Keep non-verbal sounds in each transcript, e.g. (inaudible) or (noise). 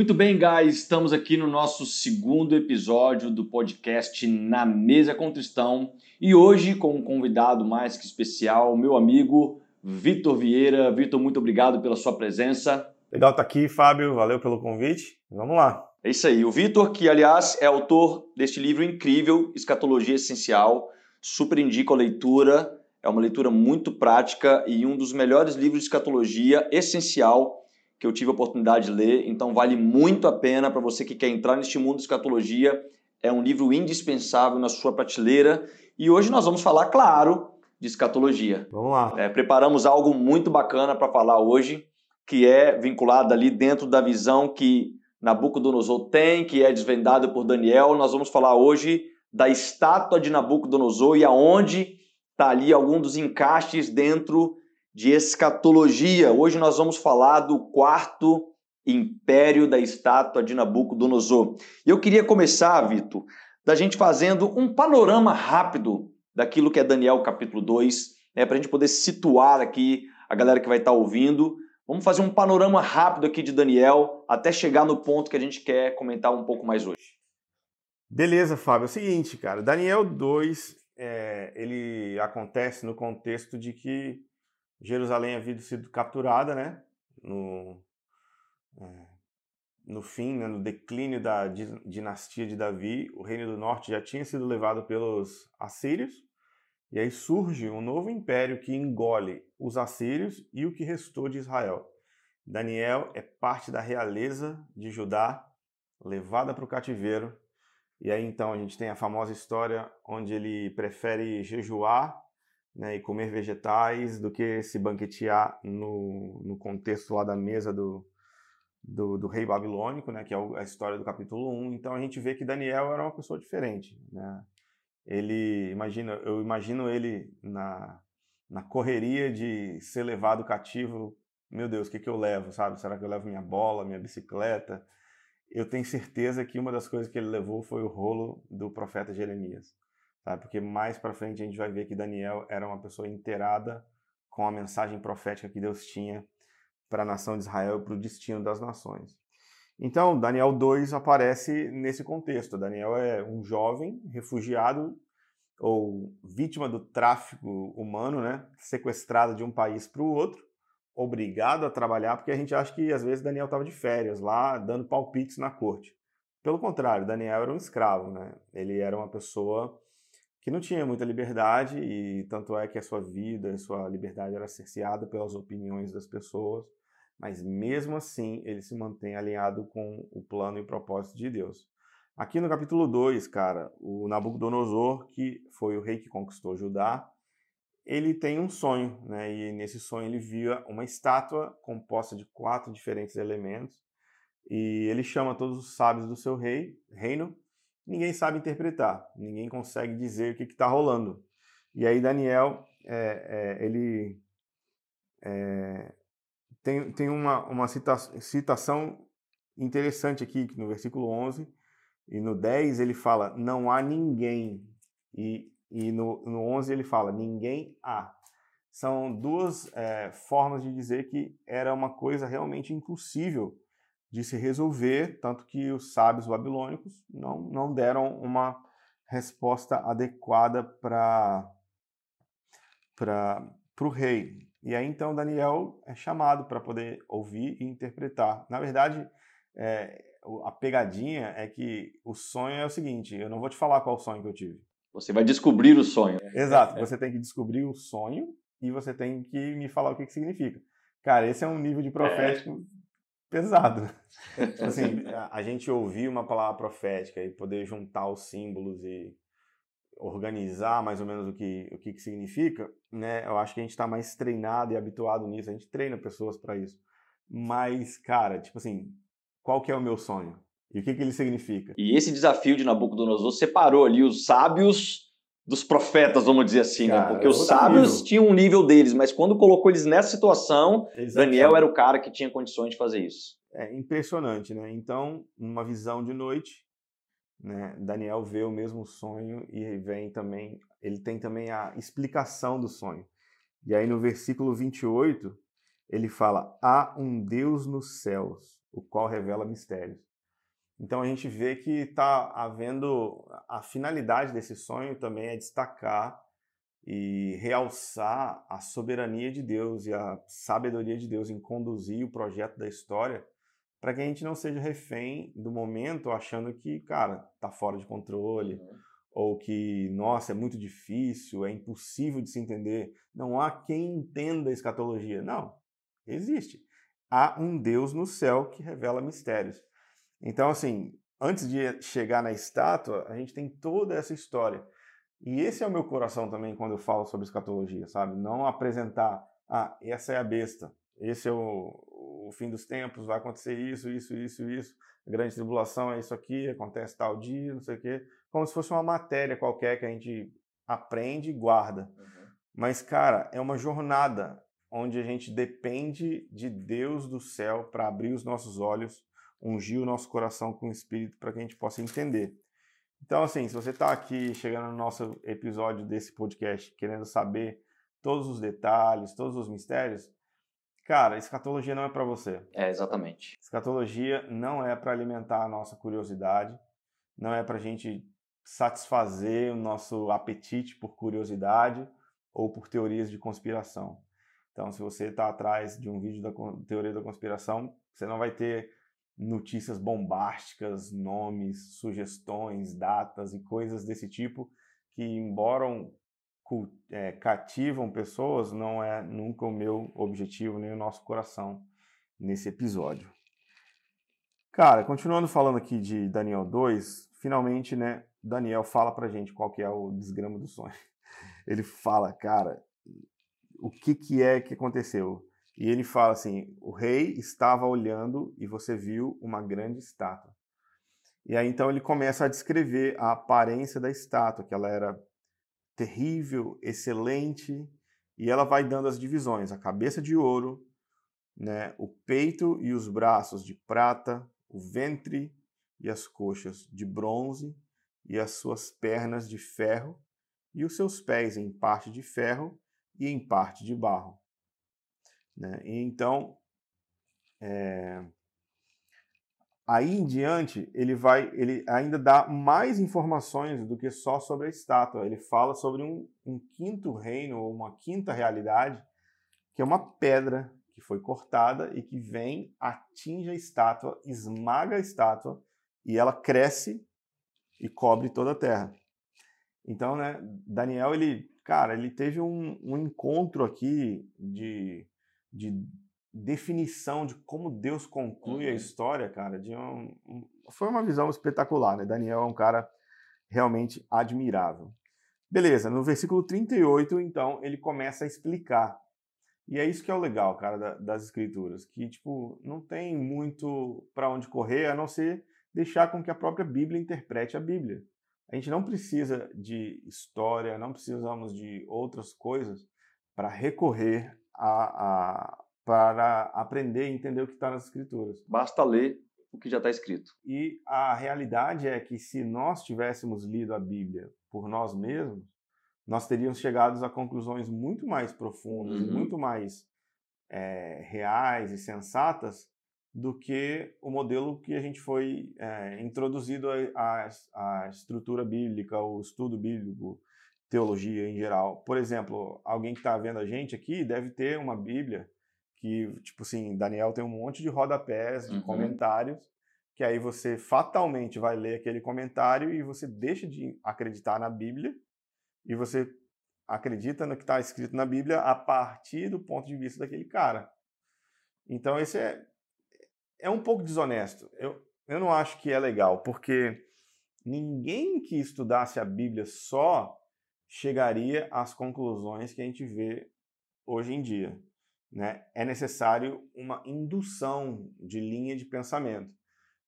Muito bem, guys, estamos aqui no nosso segundo episódio do podcast Na Mesa com Tristão e hoje com um convidado mais que especial, meu amigo Vitor Vieira. Vitor, muito obrigado pela sua presença. Legal estar aqui, Fábio, valeu pelo convite. Vamos lá. É isso aí. O Vitor, que aliás é autor deste livro incrível, Escatologia Essencial, super indico a leitura. É uma leitura muito prática e um dos melhores livros de escatologia essencial que eu tive a oportunidade de ler, então vale muito a pena para você que quer entrar neste mundo de escatologia. É um livro indispensável na sua prateleira. E hoje nós vamos falar, claro, de escatologia. Vamos lá. É, preparamos algo muito bacana para falar hoje, que é vinculado ali dentro da visão que Nabucodonosor tem, que é desvendado por Daniel. Nós vamos falar hoje da estátua de Nabucodonosor e aonde está ali algum dos encaixes dentro de escatologia. Hoje nós vamos falar do quarto império da estátua de Nabucodonosor. E eu queria começar, Vitor, da gente fazendo um panorama rápido daquilo que é Daniel capítulo 2, né, para a gente poder situar aqui a galera que vai estar tá ouvindo. Vamos fazer um panorama rápido aqui de Daniel até chegar no ponto que a gente quer comentar um pouco mais hoje. Beleza, Fábio. É o seguinte, cara. Daniel 2, é, ele acontece no contexto de que Jerusalém havia sido capturada, né? No, é, no fim, né, no declínio da dinastia de Davi, o reino do norte já tinha sido levado pelos assírios, e aí surge um novo império que engole os assírios e o que restou de Israel. Daniel é parte da realeza de Judá, levada para o cativeiro, e aí então a gente tem a famosa história onde ele prefere jejuar né, e comer vegetais do que se banquetear no, no contexto lá da mesa do, do, do, rei babilônico, né, que é a história do capítulo 1. Então a gente vê que Daniel era uma pessoa diferente. Né? Ele, imagina, eu imagino ele na, na correria de ser levado cativo. Meu Deus, o que, que eu levo, sabe? Será que eu levo minha bola, minha bicicleta? Eu tenho certeza que uma das coisas que ele levou foi o rolo do profeta Jeremias. Sabe? Porque mais para frente a gente vai ver que Daniel era uma pessoa inteirada com a mensagem profética que Deus tinha para a nação de Israel e para o destino das nações. Então, Daniel 2 aparece nesse contexto. Daniel é um jovem refugiado ou vítima do tráfico humano, né? sequestrado de um país para o outro, obrigado a trabalhar, porque a gente acha que às vezes Daniel estava de férias lá, dando palpites na corte. Pelo contrário, Daniel era um escravo, né? Ele era uma pessoa que não tinha muita liberdade e tanto é que a sua vida, a sua liberdade era cerceada pelas opiniões das pessoas, mas mesmo assim ele se mantém alinhado com o plano e propósito de Deus. Aqui no capítulo 2, cara, o Nabucodonosor, que foi o rei que conquistou Judá, ele tem um sonho, né? E nesse sonho ele via uma estátua composta de quatro diferentes elementos, e ele chama todos os sábios do seu rei, reino ninguém sabe interpretar, ninguém consegue dizer o que está rolando. E aí Daniel, é, é, ele é, tem, tem uma, uma cita, citação interessante aqui, no versículo 11 e no 10 ele fala, não há ninguém, e, e no, no 11 ele fala, ninguém há. São duas é, formas de dizer que era uma coisa realmente impossível de se resolver, tanto que os sábios babilônicos não, não deram uma resposta adequada para o rei. E aí então Daniel é chamado para poder ouvir e interpretar. Na verdade, é, a pegadinha é que o sonho é o seguinte: eu não vou te falar qual sonho que eu tive. Você vai descobrir o sonho. Exato, (laughs) você tem que descobrir o sonho e você tem que me falar o que, que significa. Cara, esse é um nível de é. Pesado. (laughs) tipo assim, a, a, gente ouvir uma palavra profética e poder juntar os símbolos e organizar mais ou menos o que, o que, que significa, né? Eu acho que a gente está mais treinado e habituado nisso. A gente treina pessoas para isso. Mas, cara, tipo assim, qual que é o meu sonho? E o que, que ele significa? E esse desafio de Nabucodonosor separou ali os sábios dos profetas, vamos dizer assim, né? cara, né? Porque os sábios nível. tinham um nível deles, mas quando colocou eles nessa situação, Exatamente. Daniel era o cara que tinha condições de fazer isso. É impressionante, né? Então, numa visão de noite, né, Daniel vê o mesmo sonho e vem também, ele tem também a explicação do sonho. E aí no versículo 28, ele fala: "Há um Deus nos céus o qual revela mistérios. Então a gente vê que está havendo a finalidade desse sonho também é destacar e realçar a soberania de Deus e a sabedoria de Deus em conduzir o projeto da história para que a gente não seja refém do momento achando que, cara, tá fora de controle uhum. ou que, nossa, é muito difícil, é impossível de se entender. Não há quem entenda a escatologia. Não, existe. Há um Deus no céu que revela mistérios. Então, assim, antes de chegar na estátua, a gente tem toda essa história. E esse é o meu coração também quando eu falo sobre escatologia, sabe? Não apresentar, ah, essa é a besta, esse é o, o fim dos tempos, vai acontecer isso, isso, isso, isso, a grande tribulação é isso aqui, acontece tal dia, não sei o quê, como se fosse uma matéria qualquer que a gente aprende e guarda. Uhum. Mas, cara, é uma jornada onde a gente depende de Deus do céu para abrir os nossos olhos ungir o nosso coração com o Espírito para que a gente possa entender. Então, assim, se você está aqui chegando no nosso episódio desse podcast querendo saber todos os detalhes, todos os mistérios, cara, escatologia não é para você. É, exatamente. Escatologia não é para alimentar a nossa curiosidade, não é para a gente satisfazer o nosso apetite por curiosidade ou por teorias de conspiração. Então, se você está atrás de um vídeo da teoria da conspiração, você não vai ter notícias bombásticas, nomes, sugestões, datas e coisas desse tipo que, embora é, cativam pessoas, não é nunca o meu objetivo nem o nosso coração nesse episódio. Cara, continuando falando aqui de Daniel 2, finalmente, né, Daniel fala pra gente qual que é o desgrama do sonho. (laughs) Ele fala, cara, o que que é que aconteceu? E ele fala assim: o rei estava olhando e você viu uma grande estátua. E aí então ele começa a descrever a aparência da estátua, que ela era terrível, excelente, e ela vai dando as divisões: a cabeça de ouro, né, o peito e os braços de prata, o ventre e as coxas de bronze, e as suas pernas de ferro, e os seus pés em parte de ferro e em parte de barro. Né? Então, é... aí em diante, ele vai, ele ainda dá mais informações do que só sobre a estátua. Ele fala sobre um, um quinto reino, ou uma quinta realidade, que é uma pedra que foi cortada e que vem, atinge a estátua, esmaga a estátua e ela cresce e cobre toda a terra. Então, né, Daniel, ele, cara, ele teve um, um encontro aqui de de definição de como Deus conclui uhum. a história, cara, de um, um, foi uma visão espetacular, né? Daniel é um cara realmente admirável. Beleza, no versículo 38, então, ele começa a explicar. E é isso que é o legal, cara, da, das escrituras, que, tipo, não tem muito para onde correr, a não ser deixar com que a própria Bíblia interprete a Bíblia. A gente não precisa de história, não precisamos de outras coisas para recorrer a, a, para aprender e entender o que está nas escrituras. Basta ler o que já está escrito. E a realidade é que se nós tivéssemos lido a Bíblia por nós mesmos, nós teríamos chegado a conclusões muito mais profundas, uhum. muito mais é, reais e sensatas do que o modelo que a gente foi é, introduzido à estrutura bíblica, o estudo bíblico, teologia em geral. Por exemplo, alguém que está vendo a gente aqui deve ter uma Bíblia que, tipo assim, Daniel tem um monte de rodapés, de uhum. comentários, que aí você fatalmente vai ler aquele comentário e você deixa de acreditar na Bíblia e você acredita no que está escrito na Bíblia a partir do ponto de vista daquele cara. Então, esse é, é um pouco desonesto. Eu, eu não acho que é legal, porque ninguém que estudasse a Bíblia só chegaria às conclusões que a gente vê hoje em dia. Né? É necessário uma indução de linha de pensamento.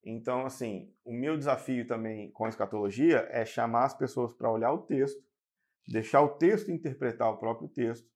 Então, assim, o meu desafio também com a escatologia é chamar as pessoas para olhar o texto, deixar o texto interpretar o próprio texto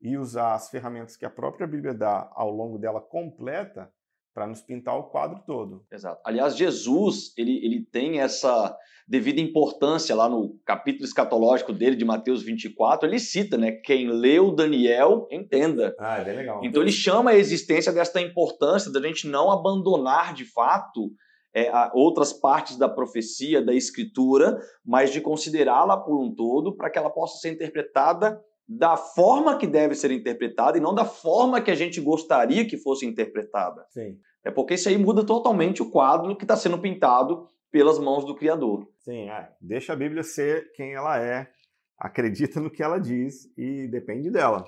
e usar as ferramentas que a própria Bíblia dá ao longo dela completa para nos pintar o quadro todo. Exato. Aliás, Jesus, ele, ele tem essa devida importância lá no capítulo escatológico dele, de Mateus 24, ele cita, né? Quem leu Daniel, entenda. Ah, é bem legal. Então ele chama a existência desta importância da gente não abandonar de fato é, outras partes da profecia, da escritura, mas de considerá-la por um todo para que ela possa ser interpretada da forma que deve ser interpretada e não da forma que a gente gostaria que fosse interpretada. Sim. É porque isso aí muda totalmente o quadro que está sendo pintado pelas mãos do Criador. Sim, é. deixa a Bíblia ser quem ela é, acredita no que ela diz e depende dela.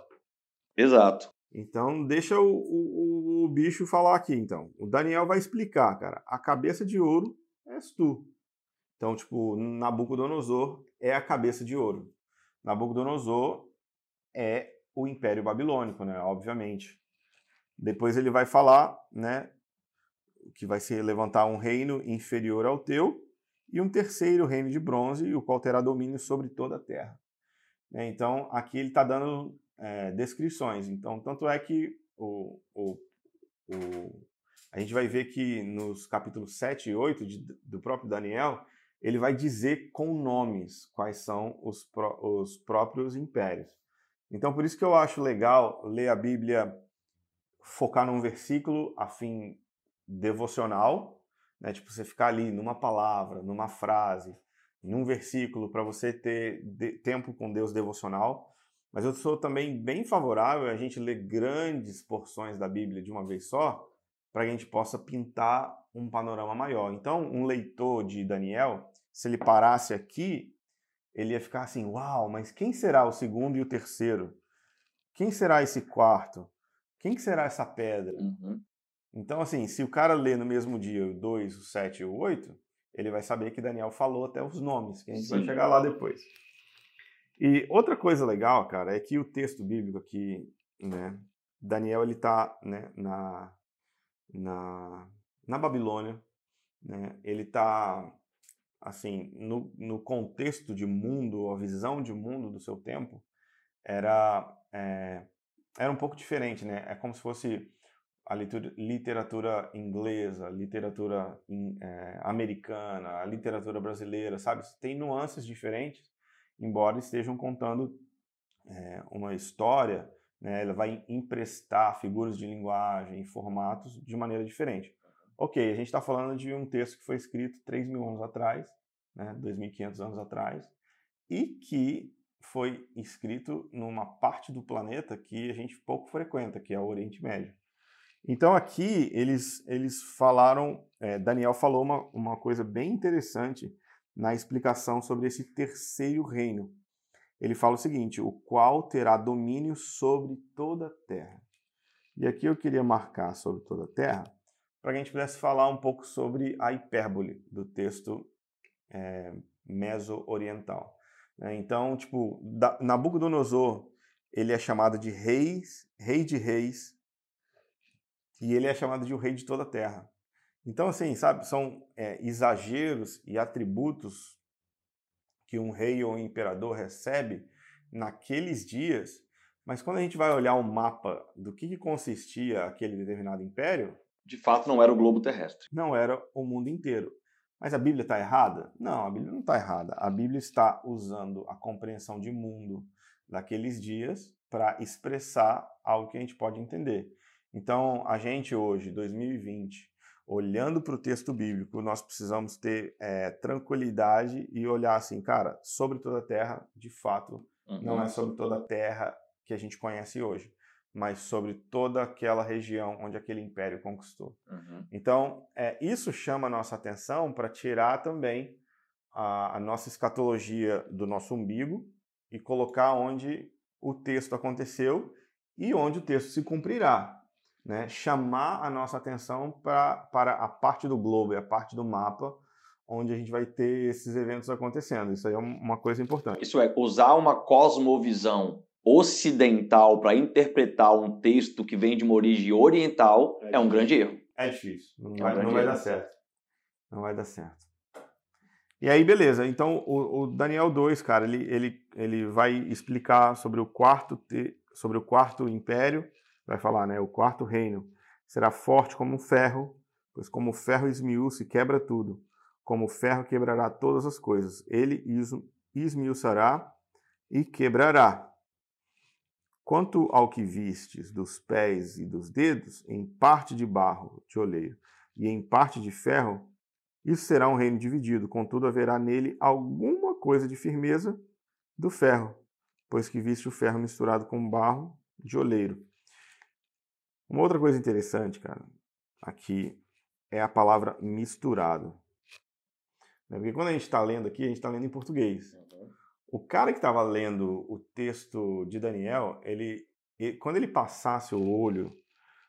Exato. Então, deixa o, o, o, bicho falar aqui, então. O Daniel vai explicar, cara. A cabeça de ouro és tu. Então, tipo, Nabucodonosor é a cabeça de ouro. Nabucodonosor é o Império Babilônico, né? Obviamente. Depois ele vai falar, né? Que vai se levantar um reino inferior ao teu e um terceiro reino de bronze, o qual terá domínio sobre toda a terra. Né? Então, aqui ele está dando é, descrições. Então, tanto é que o, o, o, a gente vai ver que nos capítulos 7 e 8 de, do próprio Daniel, ele vai dizer com nomes quais são os, os próprios impérios. Então, por isso que eu acho legal ler a Bíblia, focar num versículo a fim devocional, né? tipo você ficar ali numa palavra, numa frase, num versículo para você ter de, tempo com Deus devocional, mas eu sou também bem favorável a gente ler grandes porções da Bíblia de uma vez só, para que a gente possa pintar um panorama maior. Então, um leitor de Daniel, se ele parasse aqui, ele ia ficar assim: uau, mas quem será o segundo e o terceiro? Quem será esse quarto? Quem que será essa pedra? Uhum. Então, assim, se o cara lê no mesmo dia o 2, o 7 e o 8, ele vai saber que Daniel falou até os nomes, que a gente Sim. vai chegar lá depois. E outra coisa legal, cara, é que o texto bíblico aqui, né, Daniel ele está né, na, na, na Babilônia, né, ele está assim no, no contexto de mundo, a visão de mundo do seu tempo era é, era um pouco diferente, né? É como se fosse a literatura inglesa, a literatura é, americana, a literatura brasileira, sabe? Tem nuances diferentes embora estejam contando é, uma história, né, ela vai emprestar figuras de linguagem formatos de maneira diferente. Ok, a gente está falando de um texto que foi escrito 3 mil anos atrás, né, 2.500 anos atrás, e que foi escrito numa parte do planeta que a gente pouco frequenta, que é o Oriente Médio. Então aqui eles, eles falaram, é, Daniel falou uma, uma coisa bem interessante na explicação sobre esse terceiro reino. Ele fala o seguinte: o qual terá domínio sobre toda a terra. E aqui eu queria marcar sobre toda a terra, para que a gente pudesse falar um pouco sobre a hipérbole do texto é, meso-oriental. Né? Então, tipo, Nabucodonosor, ele é chamado de reis, rei de reis, e ele é chamado de o rei de toda a terra. Então, assim, sabe, são é, exageros e atributos que um rei ou um imperador recebe naqueles dias, mas quando a gente vai olhar um mapa do que, que consistia aquele determinado império. De fato, não era o globo terrestre. Não era o mundo inteiro. Mas a Bíblia está errada? Não, a Bíblia não está errada. A Bíblia está usando a compreensão de mundo daqueles dias para expressar algo que a gente pode entender. Então, a gente hoje, 2020, olhando para o texto bíblico, nós precisamos ter é, tranquilidade e olhar assim, cara, sobre toda a terra, de fato, uhum. não é sobre toda a terra que a gente conhece hoje, mas sobre toda aquela região onde aquele império conquistou. Uhum. Então, é, isso chama a nossa atenção para tirar também a, a nossa escatologia do nosso umbigo e colocar onde o texto aconteceu e onde o texto se cumprirá né, chamar a nossa atenção pra, para a parte do globo e a parte do mapa onde a gente vai ter esses eventos acontecendo. Isso aí é uma coisa importante. Isso é, usar uma cosmovisão ocidental para interpretar um texto que vem de uma origem oriental é, é um grande erro. É difícil. Não, é vai, um não vai dar certo. Não vai dar certo. E aí, beleza. Então, o, o, Daniel 2, cara, ele, ele, ele vai explicar sobre o quarto, te, sobre o quarto império vai falar, né? O quarto reino será forte como um ferro, pois como o ferro esmiuça e quebra tudo, como o ferro quebrará todas as coisas, ele esmiuçará e quebrará. Quanto ao que vistes dos pés e dos dedos, em parte de barro de oleiro e em parte de ferro, isso será um reino dividido, contudo haverá nele alguma coisa de firmeza do ferro, pois que viste o ferro misturado com barro de oleiro. Uma outra coisa interessante, cara, aqui é a palavra misturado. Né? Porque quando a gente está lendo aqui, a gente está lendo em português. Uhum. O cara que estava lendo o texto de Daniel, ele, ele, quando ele passasse o olho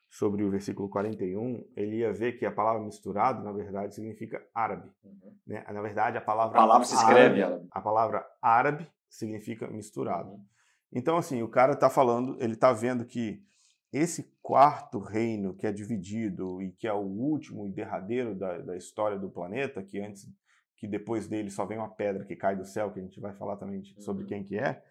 sobre o versículo 41, ele ia ver que a palavra misturado, na verdade, significa árabe. Uhum. Né? Na verdade, a palavra, a palavra se escreve árabe, A palavra árabe significa misturado. Uhum. Então, assim, o cara está falando, ele está vendo que esse quarto reino que é dividido e que é o último e derradeiro da, da história do planeta, que antes que depois dele só vem uma pedra que cai do céu, que a gente vai falar também sobre uhum. quem que é,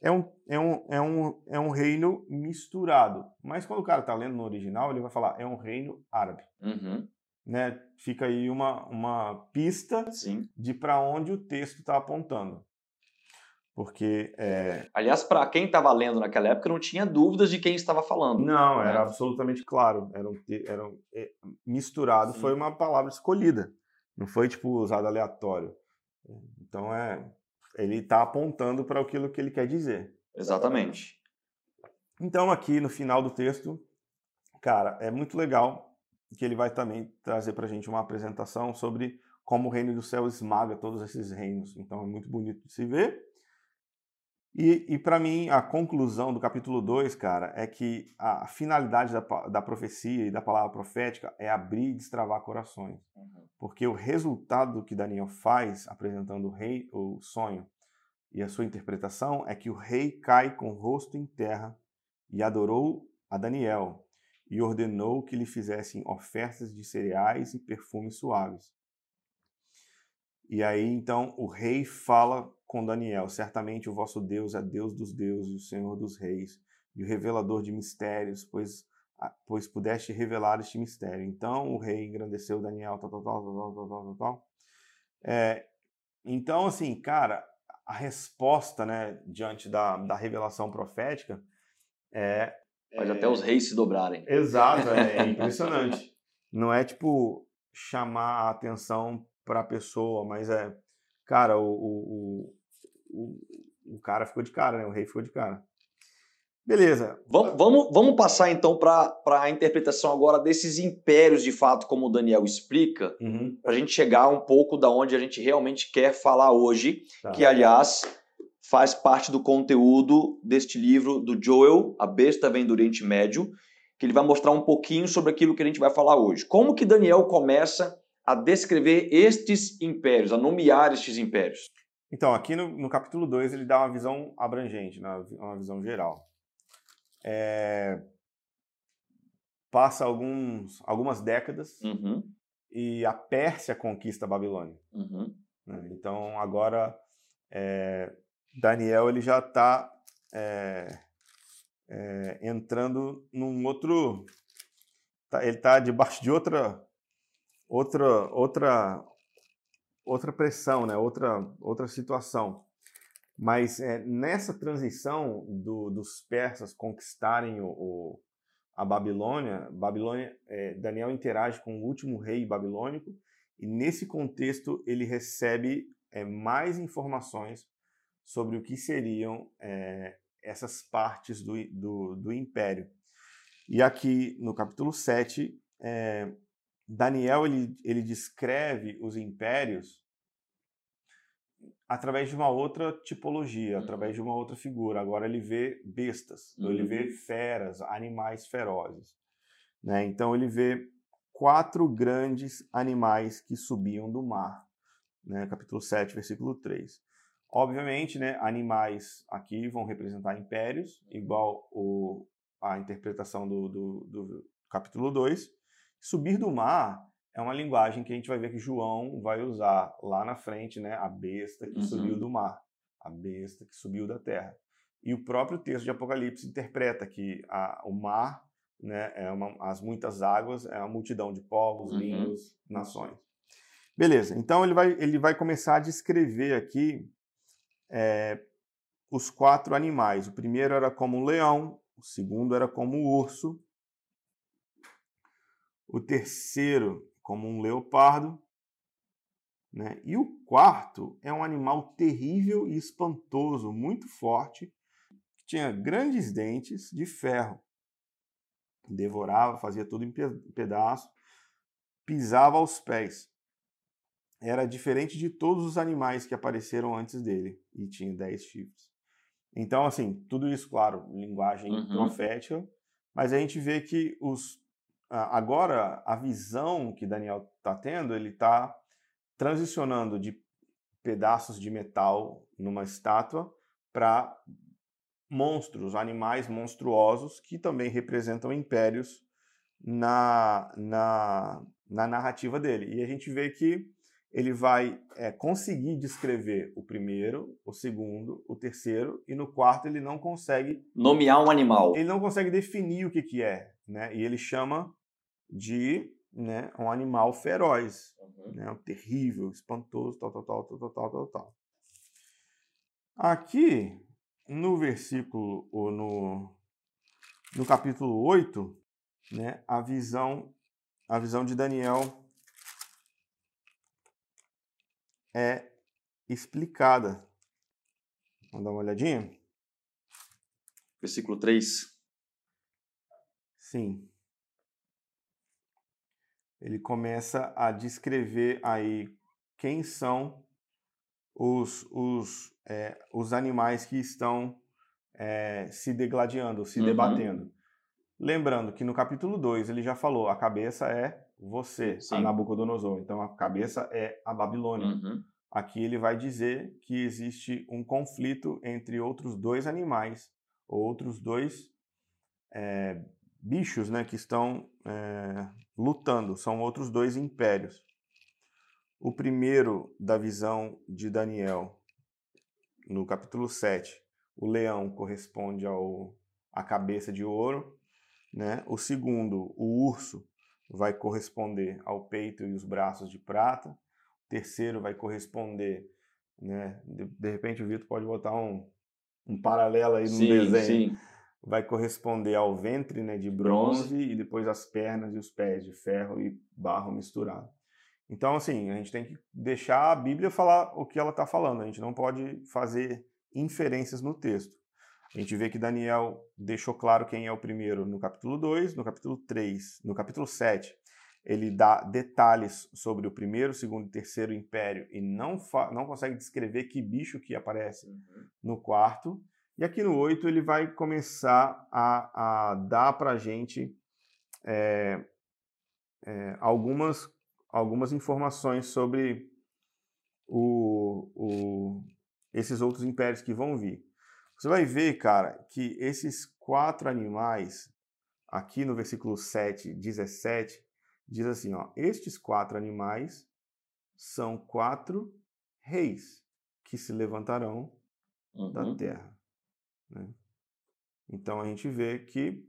é um, é um, é um, é um reino misturado. Mas quando o cara está lendo no original, ele vai falar é um reino árabe. Uhum. Né? Fica aí uma, uma pista Sim. de para onde o texto está apontando. Porque. É... Aliás, para quem estava lendo naquela época, não tinha dúvidas de quem estava falando. Não, né? era absolutamente claro. Era, um, era um, é, misturado, Sim. foi uma palavra escolhida. Não foi, tipo, usado aleatório. Então, é. Ele está apontando para aquilo que ele quer dizer. Exatamente. Então, aqui no final do texto, cara, é muito legal que ele vai também trazer para a gente uma apresentação sobre como o reino do céu esmaga todos esses reinos. Então, é muito bonito de se ver. E, e para mim, a conclusão do capítulo 2, cara, é que a finalidade da, da profecia e da palavra profética é abrir e destravar corações. Uhum. Porque o resultado que Daniel faz, apresentando o rei, o sonho e a sua interpretação, é que o rei cai com o rosto em terra e adorou a Daniel e ordenou que lhe fizessem ofertas de cereais e perfumes suaves. E aí, então, o rei fala com Daniel: Certamente o vosso Deus é Deus dos deuses, o Senhor dos reis, e o revelador de mistérios, pois, pois pudeste revelar este mistério. Então o rei engrandeceu Daniel, tal, tal, tal, tal, tal, tal, tal. É, então, assim, cara, a resposta, né, diante da, da revelação profética é. Faz é, até os reis se dobrarem. Exato, é, é (laughs) impressionante. Não é tipo chamar a atenção para a pessoa, mas é, cara, o, o, o, o cara ficou de cara, né? O rei ficou de cara. Beleza. Vamos, vamos, vamos passar então para a interpretação agora desses impérios de fato, como o Daniel explica, uhum. para a gente chegar um pouco da onde a gente realmente quer falar hoje, tá. que aliás faz parte do conteúdo deste livro do Joel, A Besta Vem do Oriente Médio, que ele vai mostrar um pouquinho sobre aquilo que a gente vai falar hoje. Como que Daniel começa a descrever estes impérios, a nomear estes impérios? Então, aqui no, no capítulo 2 ele dá uma visão abrangente, né? uma visão geral. É... Passa alguns, algumas décadas uhum. e a Pérsia conquista a Babilônia. Uhum. Né? Então, agora, é... Daniel ele já está é... é... entrando num outro... Tá, ele está debaixo de outra, outra, outra, outra pressão, né? outra, outra situação. Mas é, nessa transição do, dos persas conquistarem o, o, a Babilônia, Babilônia é, Daniel interage com o último rei babilônico e nesse contexto ele recebe é, mais informações sobre o que seriam essas partes do, do, do, império. E aqui no capítulo 7, é, Daniel ele, ele descreve os impérios através de uma outra tipologia, uhum. através de uma outra figura. Agora ele vê bestas, uhum. ele vê uhum. feras, animais ferozes. Né? Então ele vê quatro grandes animais que subiam do mar. Né? Capítulo 7, versículo 3. Obviamente, né, animais aqui vão representar impérios, igual o, a interpretação do, do, do capítulo 2. Subir do mar é uma linguagem que a gente vai ver que João vai usar lá na frente, né? A besta que uhum. subiu do mar, a besta que subiu da terra. E o próprio texto de Apocalipse interpreta que a, o mar né? É uma, as muitas águas, é uma multidão de povos, uhum. línguas, nações. Beleza, então ele vai, ele vai começar a descrever aqui é, os quatro animais. O primeiro era como um leão, o segundo era como um urso, o terceiro como um leopardo, né? e o quarto é um animal terrível e espantoso, muito forte, que tinha grandes dentes de ferro, devorava, fazia tudo em pedaços, pisava aos pés. Era diferente de todos os animais que apareceram antes dele e tinha dez chifres. Então, assim, tudo isso, claro, linguagem uhum. profética, mas a gente vê que os agora a visão que Daniel está tendo, ele está transicionando de pedaços de metal numa estátua para monstros, animais monstruosos que também representam impérios na, na, na narrativa dele. E a gente vê que ele vai é, conseguir descrever o primeiro, o segundo, o terceiro, e no quarto ele não consegue... Nomear um animal. Ele não consegue definir o que, que é, né? E ele chama de né, um animal feroz, uhum. né, terrível, espantoso, tal, tal, tal, tal, tal, tal, tal. Aqui, no versículo, ou no, no capítulo 8, né, a visão a visão de Daniel é explicada. Vamos dar uma olhadinha? Versículo 3. Sim. Ele começa a descrever aí quem são os, os, é, os animais que estão é, se degladiando, se uhum. debatendo. Lembrando que no capítulo 2 ele já falou, a cabeça é você, Sim. a Nabucodonosor. Então a cabeça é a Babilônia. Uhum. Aqui ele vai dizer que existe um conflito entre outros dois animais, outros dois é, bichos né, que estão é, lutando, são outros dois impérios. O primeiro da visão de Daniel, no capítulo 7, o leão corresponde ao, à cabeça de ouro, né? o segundo, o urso, vai corresponder ao peito e os braços de prata. O terceiro vai corresponder, né? De, de repente o Vitor pode botar um, um paralelo aí no sim, desenho. Sim. Vai corresponder ao ventre né, de bronze, bronze e depois as pernas e os pés de ferro e barro misturado. Então, assim, a gente tem que deixar a Bíblia falar o que ela está falando. A gente não pode fazer inferências no texto. A gente vê que Daniel deixou claro quem é o primeiro no capítulo 2, no capítulo 3, no capítulo 7, ele dá detalhes sobre o primeiro, segundo e terceiro império e não, não consegue descrever que bicho que aparece uhum. no quarto. E aqui no 8 ele vai começar a, a dar para a gente é, é, algumas, algumas informações sobre o, o, esses outros impérios que vão vir. Você vai ver, cara, que esses quatro animais, aqui no versículo 7, 17, diz assim, ó, estes quatro animais são quatro reis que se levantarão uhum. da terra. Né? Então a gente vê que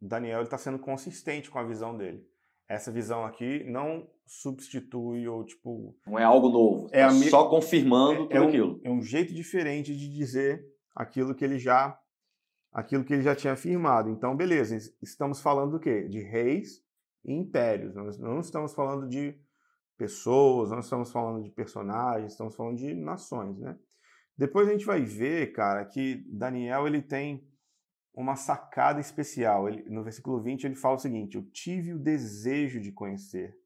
Daniel está sendo consistente com a visão dele. Essa visão aqui não substitui ou tipo. Não é algo novo. É tá só confirmando é, é um, aquilo. É um jeito diferente de dizer aquilo que ele já aquilo que ele já tinha afirmado. Então, beleza, estamos falando do quê? De reis e impérios. Nós não estamos falando de pessoas, não estamos falando de personagens, estamos falando de nações, né? Depois a gente vai ver, cara, que Daniel ele tem uma sacada especial. Ele, no versículo 20 ele fala o seguinte: Eu tive o desejo de conhecer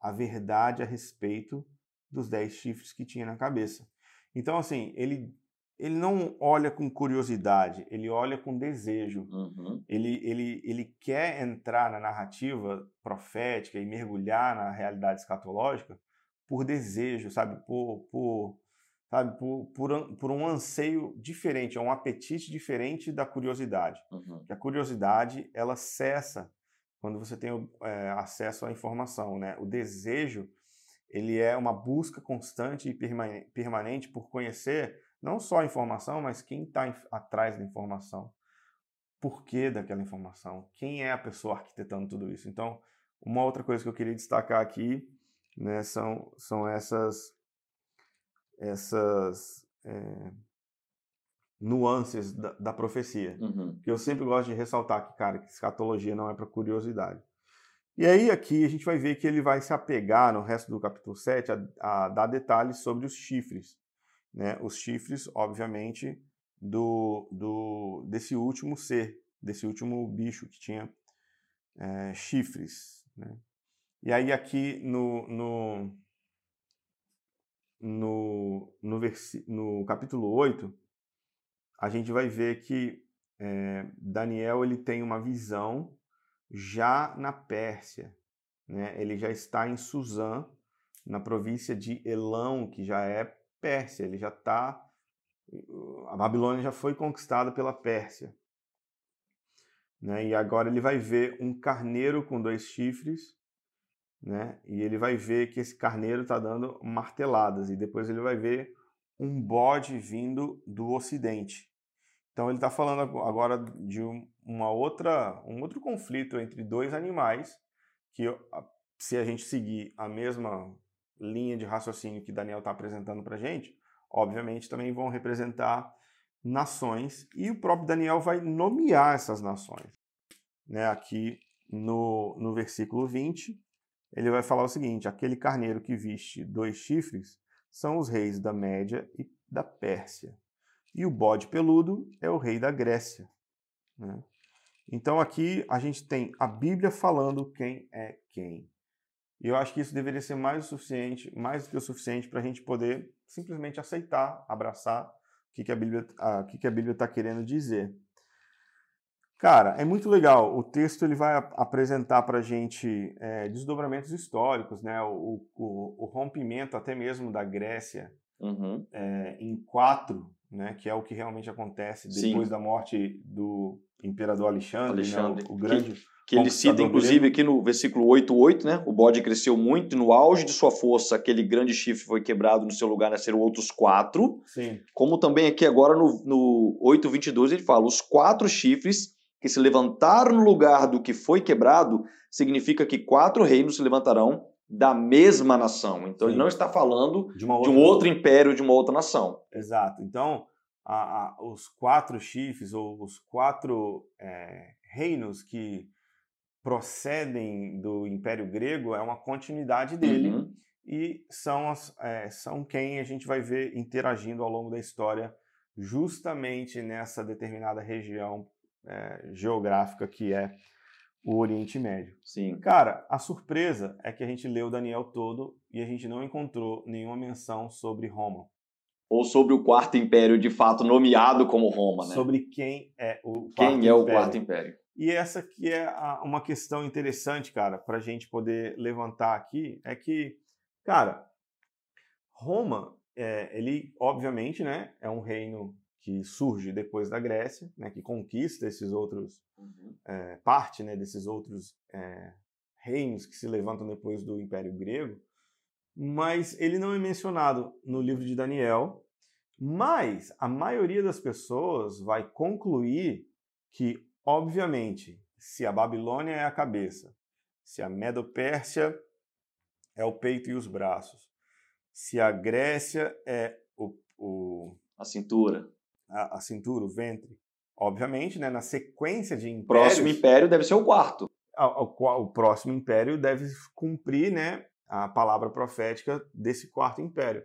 a verdade a respeito dos dez chifres que tinha na cabeça. Então, assim, ele, ele não olha com curiosidade, ele olha com desejo. Uhum. Ele, ele, ele quer entrar na narrativa profética e mergulhar na realidade escatológica por desejo, sabe? Por, por sabe, por, por, por, um anseio diferente, é um apetite diferente da curiosidade. Uhum. Que a curiosidade, ela cessa quando você tem é, acesso à informação, né? O desejo, ele é uma busca constante e permanente por conhecer não só a informação, mas quem está atrás da informação. porquê daquela informação, quem é a pessoa arquitetando tudo isso. Então, uma outra coisa que eu queria destacar aqui né, são, são essas, essas é, nuances da, da profecia. Uhum. Que eu sempre gosto de ressaltar que, cara, que escatologia não é para curiosidade. E aí aqui a gente vai ver que ele vai se apegar no resto do capítulo 7 a, a dar detalhes sobre os chifres. Né? Os chifres, obviamente, do, do desse último ser, desse último bicho que tinha é, chifres. Né? E aí aqui no, no, no, no, no capítulo 8, a gente vai ver que é, Daniel ele tem uma visão já na Pérsia. Né? Ele já está em Suzã, na província de Elão, que já é Pérsia. Ele já está. A Babilônia já foi conquistada pela Pérsia. Né? E agora ele vai ver um carneiro com dois chifres, né? e ele vai ver que esse carneiro está dando marteladas, e depois ele vai ver um bode vindo do ocidente. Então ele está falando agora de uma outra, um outro conflito entre dois animais que se a gente seguir a mesma linha de raciocínio que Daniel está apresentando para gente, obviamente também vão representar nações e o próprio Daniel vai nomear essas nações. Né? Aqui no, no versículo 20, ele vai falar o seguinte: aquele carneiro que viste dois chifres são os reis da Média e da Pérsia. E o bode peludo é o rei da Grécia. Né? Então aqui a gente tem a Bíblia falando quem é quem. E eu acho que isso deveria ser mais o suficiente, mais do que o suficiente para a gente poder simplesmente aceitar, abraçar o que, que a Bíblia está querendo dizer. Cara, é muito legal. O texto ele vai apresentar para a gente é, desdobramentos históricos, né? O, o, o, rompimento até mesmo da Grécia uhum. é, em quatro né, que é o que realmente acontece depois Sim. da morte do imperador Alexandre, Alexandre. Né, o, o, grande que, que ele cita inclusive aqui no versículo 8:8, né? O bode cresceu muito, no auge de sua força, aquele grande chifre foi quebrado, no seu lugar nasceram outros quatro. Sim. Como também aqui agora no, no 8:22 ele fala: os quatro chifres que se levantaram no lugar do que foi quebrado, significa que quatro reinos se levantarão da mesma nação. Então Sim. ele não está falando de, outra... de, um outro império, de uma outra nação. Exato. Então, a, a, os quatro chifres, ou os quatro é, reinos que procedem do Império Grego, é uma continuidade dele. Uhum. E são, as, é, são quem a gente vai ver interagindo ao longo da história, justamente nessa determinada região é, geográfica que é o Oriente Médio. Sim. Cara, a surpresa é que a gente leu Daniel todo e a gente não encontrou nenhuma menção sobre Roma. Ou sobre o Quarto Império, de fato, nomeado como Roma, né? Sobre quem é o Quarto Quem é Império. o Quarto Império. E essa que é uma questão interessante, cara, para a gente poder levantar aqui, é que, cara, Roma, é, ele, obviamente, né, é um reino que surge depois da Grécia, né, que conquista esses outros, uhum. é, parte né, desses outros é, reinos que se levantam depois do Império Grego, mas ele não é mencionado no livro de Daniel, mas a maioria das pessoas vai concluir que, obviamente, se a Babilônia é a cabeça, se a Medo-Pérsia é o peito e os braços, se a Grécia é o, o a cintura, a, a cintura, o ventre. Obviamente, né, na sequência de impérios... Próximo império deve ser o quarto. O, o, o próximo império deve cumprir né, a palavra profética desse quarto império.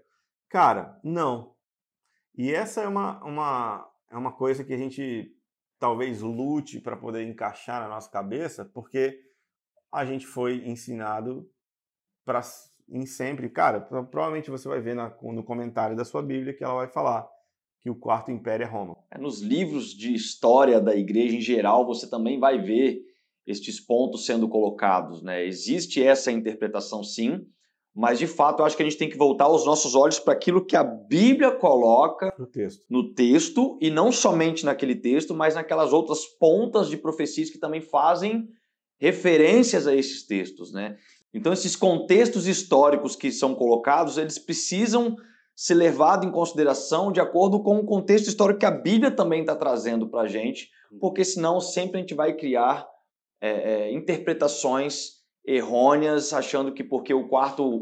Cara, não. E essa é uma, uma, é uma coisa que a gente talvez lute para poder encaixar na nossa cabeça, porque a gente foi ensinado para em sempre. Cara, provavelmente você vai ver na, no comentário da sua Bíblia que ela vai falar que o quarto império é Roma. É, nos livros de história da igreja em geral, você também vai ver estes pontos sendo colocados. Né? Existe essa interpretação, sim, mas de fato eu acho que a gente tem que voltar os nossos olhos para aquilo que a Bíblia coloca no texto. no texto, e não somente naquele texto, mas naquelas outras pontas de profecias que também fazem referências a esses textos. Né? Então, esses contextos históricos que são colocados, eles precisam ser levado em consideração de acordo com o contexto histórico que a Bíblia também está trazendo para a gente, porque senão sempre a gente vai criar é, é, interpretações errôneas, achando que porque o quarto,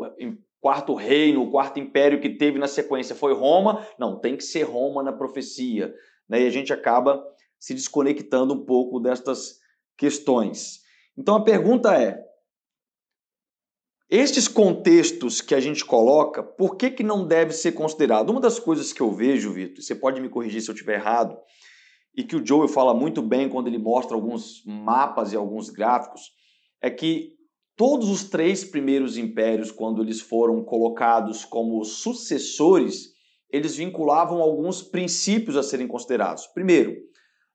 quarto reino, o quarto império que teve na sequência foi Roma, não, tem que ser Roma na profecia. Né? E a gente acaba se desconectando um pouco destas questões. Então a pergunta é: estes contextos que a gente coloca, por que, que não deve ser considerado? Uma das coisas que eu vejo, Vitor, você pode me corrigir se eu estiver errado, e que o Joe fala muito bem quando ele mostra alguns mapas e alguns gráficos, é que todos os três primeiros impérios, quando eles foram colocados como sucessores, eles vinculavam alguns princípios a serem considerados. Primeiro,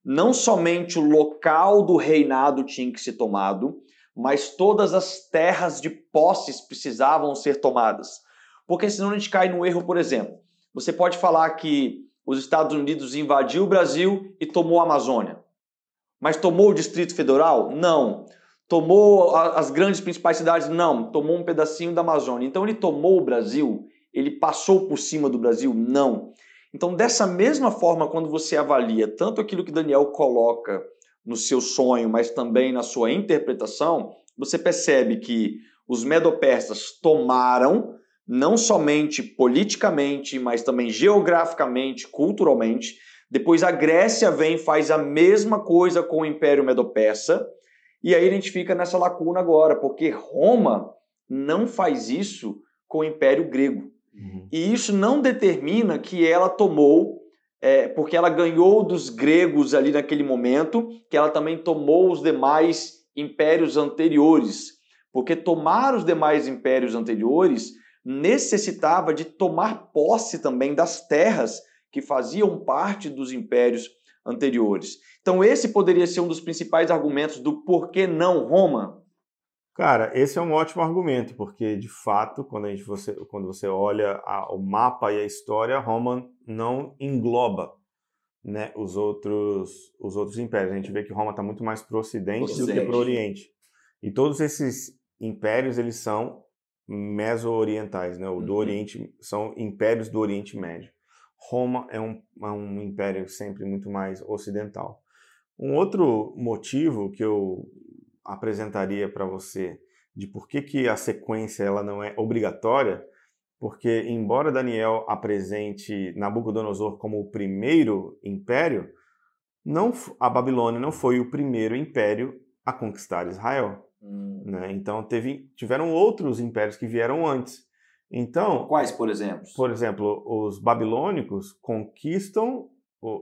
não somente o local do reinado tinha que ser tomado, mas todas as terras de posses precisavam ser tomadas. Porque senão a gente cai no erro, por exemplo. Você pode falar que os Estados Unidos invadiu o Brasil e tomou a Amazônia. Mas tomou o Distrito Federal? Não. Tomou as grandes principais cidades? Não. Tomou um pedacinho da Amazônia. Então ele tomou o Brasil? Ele passou por cima do Brasil? Não. Então, dessa mesma forma, quando você avalia tanto aquilo que Daniel coloca no seu sonho, mas também na sua interpretação, você percebe que os medopersas tomaram não somente politicamente, mas também geograficamente, culturalmente. Depois a Grécia vem e faz a mesma coisa com o Império Medo-Persa. E aí a gente fica nessa lacuna agora, porque Roma não faz isso com o Império Grego. Uhum. E isso não determina que ela tomou, é, porque ela ganhou dos gregos ali naquele momento, que ela também tomou os demais impérios anteriores. Porque tomar os demais impérios anteriores necessitava de tomar posse também das terras que faziam parte dos impérios anteriores. Então, esse poderia ser um dos principais argumentos do porquê não Roma. Cara, esse é um ótimo argumento, porque de fato, quando, a gente, você, quando você olha a, o mapa e a história, Roma não engloba né, os, outros, os outros impérios. A gente vê que Roma está muito mais para o ocidente, do que para o oriente. E todos esses impérios eles são meso-orientais, né? O do uhum. Oriente são impérios do Oriente Médio. Roma é um, é um império sempre muito mais ocidental. Um outro motivo que eu apresentaria para você de por que, que a sequência ela não é obrigatória, porque embora Daniel apresente Nabucodonosor como o primeiro império, não, a Babilônia não foi o primeiro império a conquistar Israel. Hum. Né? Então teve, tiveram outros impérios que vieram antes. Então, quais, por exemplo? Por exemplo, os babilônicos conquistam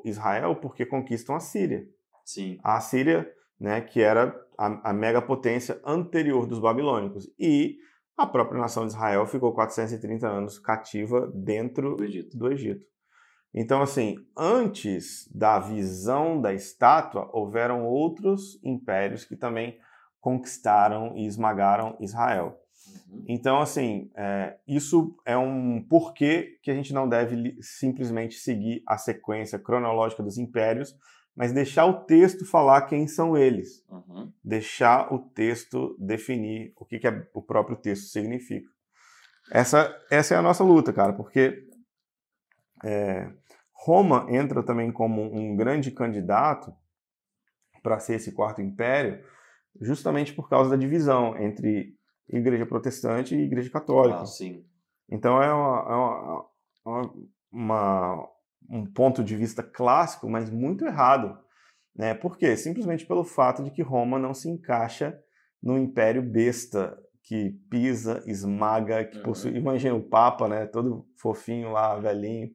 Israel porque conquistam a Síria. Sim. A Síria, né, que era a, a megapotência anterior dos babilônicos. E a própria nação de Israel ficou 430 anos cativa dentro do Egito. do Egito. Então, assim, antes da visão da estátua, houveram outros impérios que também conquistaram e esmagaram Israel. Uhum. Então, assim, é, isso é um porquê que a gente não deve simplesmente seguir a sequência cronológica dos impérios, mas deixar o texto falar quem são eles. Uhum. Deixar o texto definir o que, que o próprio texto significa. Essa, essa é a nossa luta, cara, porque é, Roma entra também como um grande candidato para ser esse quarto império, justamente por causa da divisão entre igreja protestante e igreja católica. Ah, sim. Então é, uma, é uma, uma, um ponto de vista clássico, mas muito errado. Né? Por quê? Simplesmente pelo fato de que Roma não se encaixa no império besta que pisa, esmaga, que possui. Uhum. Imagina o Papa, né? Todo fofinho lá, velhinho,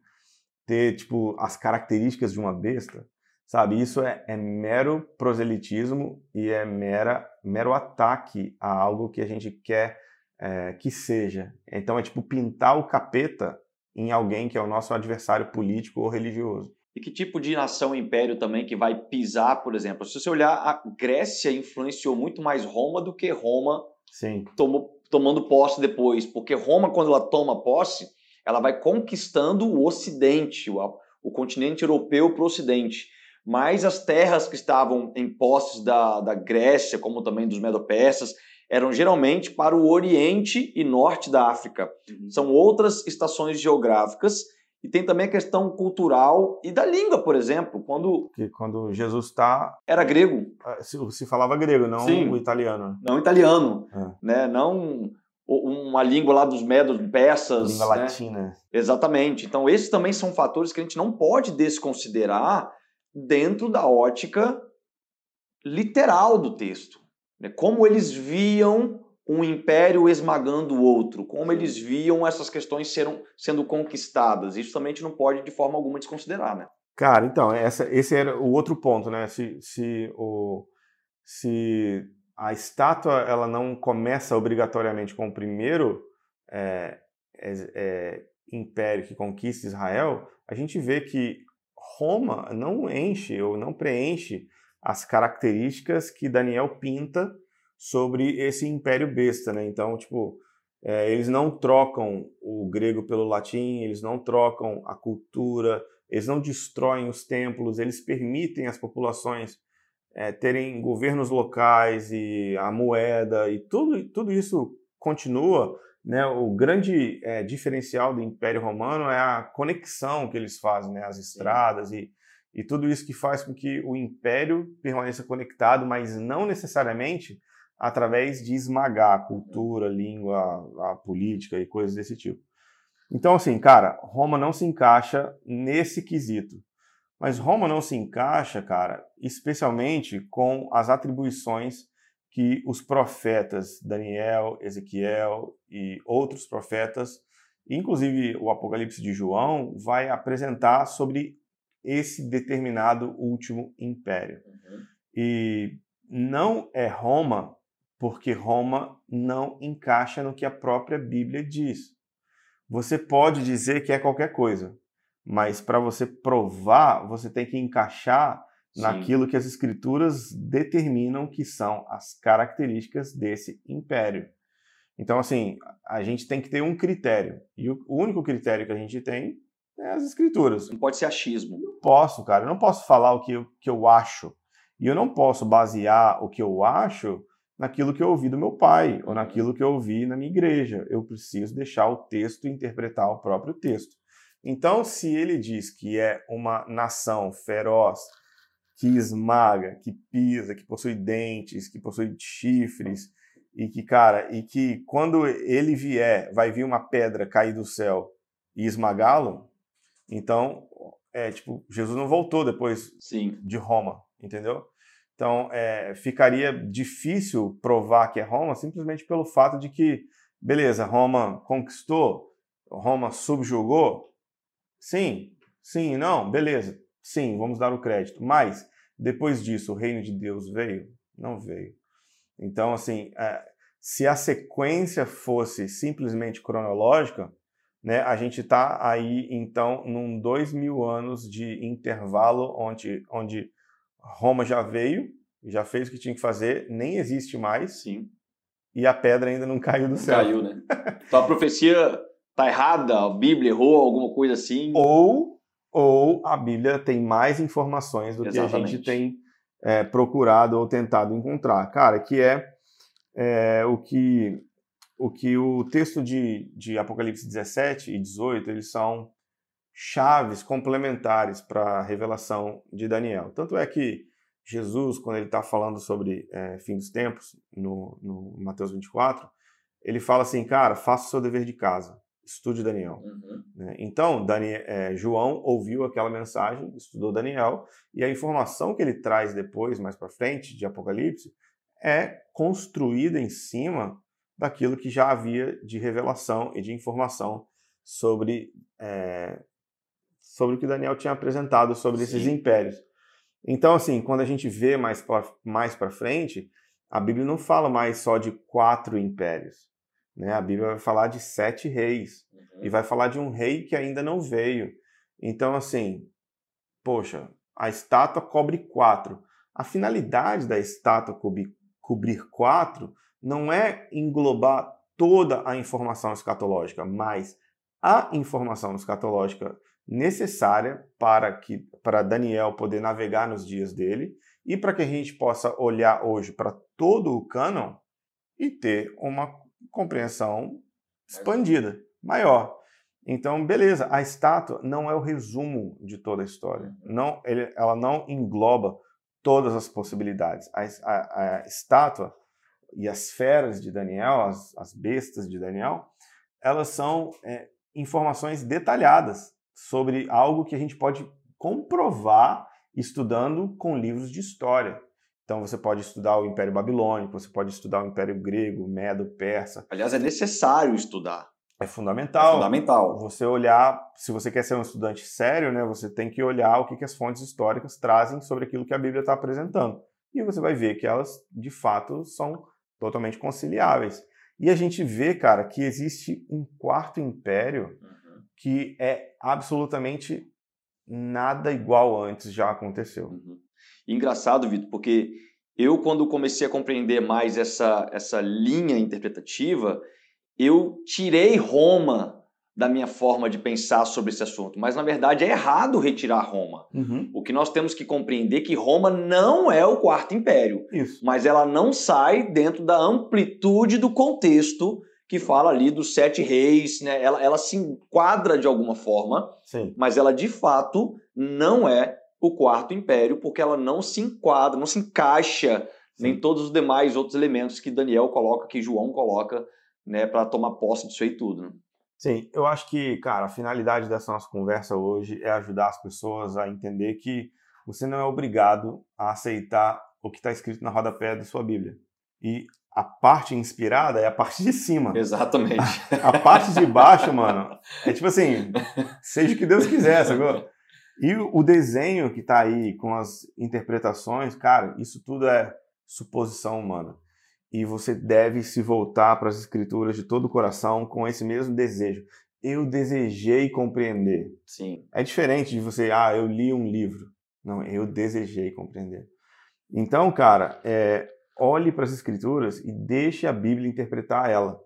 ter tipo as características de uma besta. Sabe, isso é, é, mero proselitismo e é mera, mero ataque a algo que a gente quer é, que seja. Então é tipo pintar o capeta em alguém que é o nosso adversário político ou religioso. E que tipo de nação império também que vai pisar, por exemplo? Se você olhar, a Grécia influenciou muito mais Roma do que Roma Sim. Tomou, tomando posse depois. Porque Roma, quando ela toma posse, ela vai conquistando o Ocidente, o, o continente europeu para o Ocidente mas as terras que estavam em posses da, da Grécia, como também dos Medo-Persas, eram geralmente para o Oriente e Norte da África. Uhum. São outras estações geográficas E tem também a questão cultural e da língua, por exemplo, quando que quando Jesus está era grego, ah, se, se, falava grego, não Sim, o italiano. Não italiano, é. né? Não uma língua lá dos medos, persas. Língua né? latina. Exatamente. Então esses também são fatores que a gente não pode desconsiderar dentro da ótica literal do texto. Né? Como eles viam um império esmagando o outro, como eles viam essas questões serão, sendo conquistadas. Isso também a gente não pode de forma alguma desconsiderar, né? Cara, então, essa, esse era o outro ponto, né? Se, se, o, se a estátua ela não começa obrigatoriamente com o primeiro é, é, é, império que conquista Israel, a gente vê que Roma não enche ou não preenche as características que Daniel pinta sobre esse império besta, né? Então, tipo, é, eles não trocam o grego pelo latim, eles não trocam a cultura, eles não destroem os templos, eles permitem as populações é, terem governos locais e a moeda e tudo, tudo isso continua. Né? O grande é, diferencial do Império Romano é a conexão que eles fazem, né? as estradas e, e tudo isso que faz com que o Império permaneça conectado, mas não necessariamente através de esmagar a cultura, a língua, a política e coisas desse tipo. Então, assim, cara, Roma não se encaixa nesse quesito. Mas Roma não se encaixa, cara, especialmente com as atribuições que os profetas Daniel, Ezequiel e outros profetas, inclusive o Apocalipse de João, vai apresentar sobre esse determinado último império. Uhum. E não é Roma porque Roma não encaixa no que a própria Bíblia diz. Você pode dizer que é qualquer coisa, mas para você provar, você tem que encaixar Sim. naquilo que as escrituras determinam que são as características desse império. Então, assim, a gente tem que ter um critério. E o único critério que a gente tem é as escrituras. Não pode ser achismo. Não posso, cara. Eu não posso falar o que eu, que eu acho. E eu não posso basear o que eu acho naquilo que eu ouvi do meu pai ou naquilo que eu ouvi na minha igreja. Eu preciso deixar o texto interpretar o próprio texto. Então, se ele diz que é uma nação feroz, que esmaga, que pisa, que possui dentes, que possui chifres, e que, cara, e que quando ele vier, vai vir uma pedra cair do céu e esmagá-lo, então, é tipo, Jesus não voltou depois Sim. de Roma, entendeu? Então, é, ficaria difícil provar que é Roma simplesmente pelo fato de que, beleza, Roma conquistou, Roma subjugou. Sim, sim, não, beleza, sim, vamos dar o crédito. Mas, depois disso, o reino de Deus veio? Não veio. Então, assim, é, se a sequência fosse simplesmente cronológica, né, a gente está aí, então, num dois mil anos de intervalo onde, onde Roma já veio, já fez o que tinha que fazer, nem existe mais. Sim. E a pedra ainda não caiu do céu. Caiu, né? Então a profecia tá errada, a Bíblia errou, alguma coisa assim. Ou, ou a Bíblia tem mais informações do Exatamente. que a gente tem é, procurado ou tentado encontrar. Cara, que é, é, o que o que o texto de, de Apocalipse 17 e 18, eles são chaves complementares para a revelação de Daniel. Tanto é que Jesus, quando ele está falando sobre é, fim dos tempos, no, no, Mateus 24, ele fala assim, cara, faça o seu dever de casa, estude Daniel. Uhum. Né? Então, Daniel, é, João ouviu aquela mensagem, estudou Daniel, e a informação que ele traz depois, mais para frente, de Apocalipse, é construída em cima daquilo que já havia de revelação e de informação sobre é, sobre o que Daniel tinha apresentado sobre Sim. esses impérios. Então, assim, quando a gente vê mais para mais frente, a Bíblia não fala mais só de quatro impérios. Né? A Bíblia vai falar de sete reis. Uhum. E vai falar de um rei que ainda não veio. Então, assim, poxa, a estátua cobre quatro. A finalidade da estátua cobrir, cobrir quatro não é englobar toda a informação escatológica, mas a informação escatológica necessária para que para Daniel poder navegar nos dias dele e para que a gente possa olhar hoje para todo o cânon e ter uma compreensão expandida, maior. Então, beleza, a estátua não é o resumo de toda a história. Não, ele, ela não engloba todas as possibilidades. A, a, a, estátua e as feras de Daniel, as, as bestas de Daniel, elas são é, informações detalhadas sobre algo que a gente pode comprovar estudando com livros de história. Então você pode estudar o Império Babilônico, você pode estudar o Império Grego, Medo, Persa. Aliás, é necessário estudar. É fundamental. É fundamental. Você olhar, se você quer ser um estudante sério, né, você tem que olhar o que, que as fontes históricas trazem sobre aquilo que a Bíblia está apresentando. E você vai ver que elas, de fato, são totalmente conciliáveis. E a gente vê, cara, que existe um quarto império uhum. que é absolutamente nada igual antes já aconteceu. Uhum. Engraçado, Vitor, porque eu, quando comecei a compreender mais essa, essa linha interpretativa, eu tirei Roma da minha forma de pensar sobre esse assunto, mas na verdade é errado retirar Roma. Uhum. O que nós temos que compreender é que Roma não é o quarto império, Isso. mas ela não sai dentro da amplitude do contexto que fala ali dos sete reis, né? Ela, ela se enquadra de alguma forma, Sim. mas ela de fato não é o quarto império, porque ela não se enquadra, não se encaixa Sim. nem todos os demais outros elementos que Daniel coloca, que João coloca né, para tomar posse disso aí tudo. Né? Sim, eu acho que, cara, a finalidade dessa nossa conversa hoje é ajudar as pessoas a entender que você não é obrigado a aceitar o que está escrito na rodapé da sua Bíblia. E a parte inspirada é a parte de cima. Exatamente. A, (laughs) a parte de baixo, mano, é tipo assim, seja o que Deus quiser, sacou? E o desenho que está aí com as interpretações, cara, isso tudo é suposição humana e você deve se voltar para as escrituras de todo o coração com esse mesmo desejo. Eu desejei compreender. Sim. É diferente de você, ah, eu li um livro. Não, eu desejei compreender. Então, cara, é, olhe para as escrituras e deixe a Bíblia interpretar ela.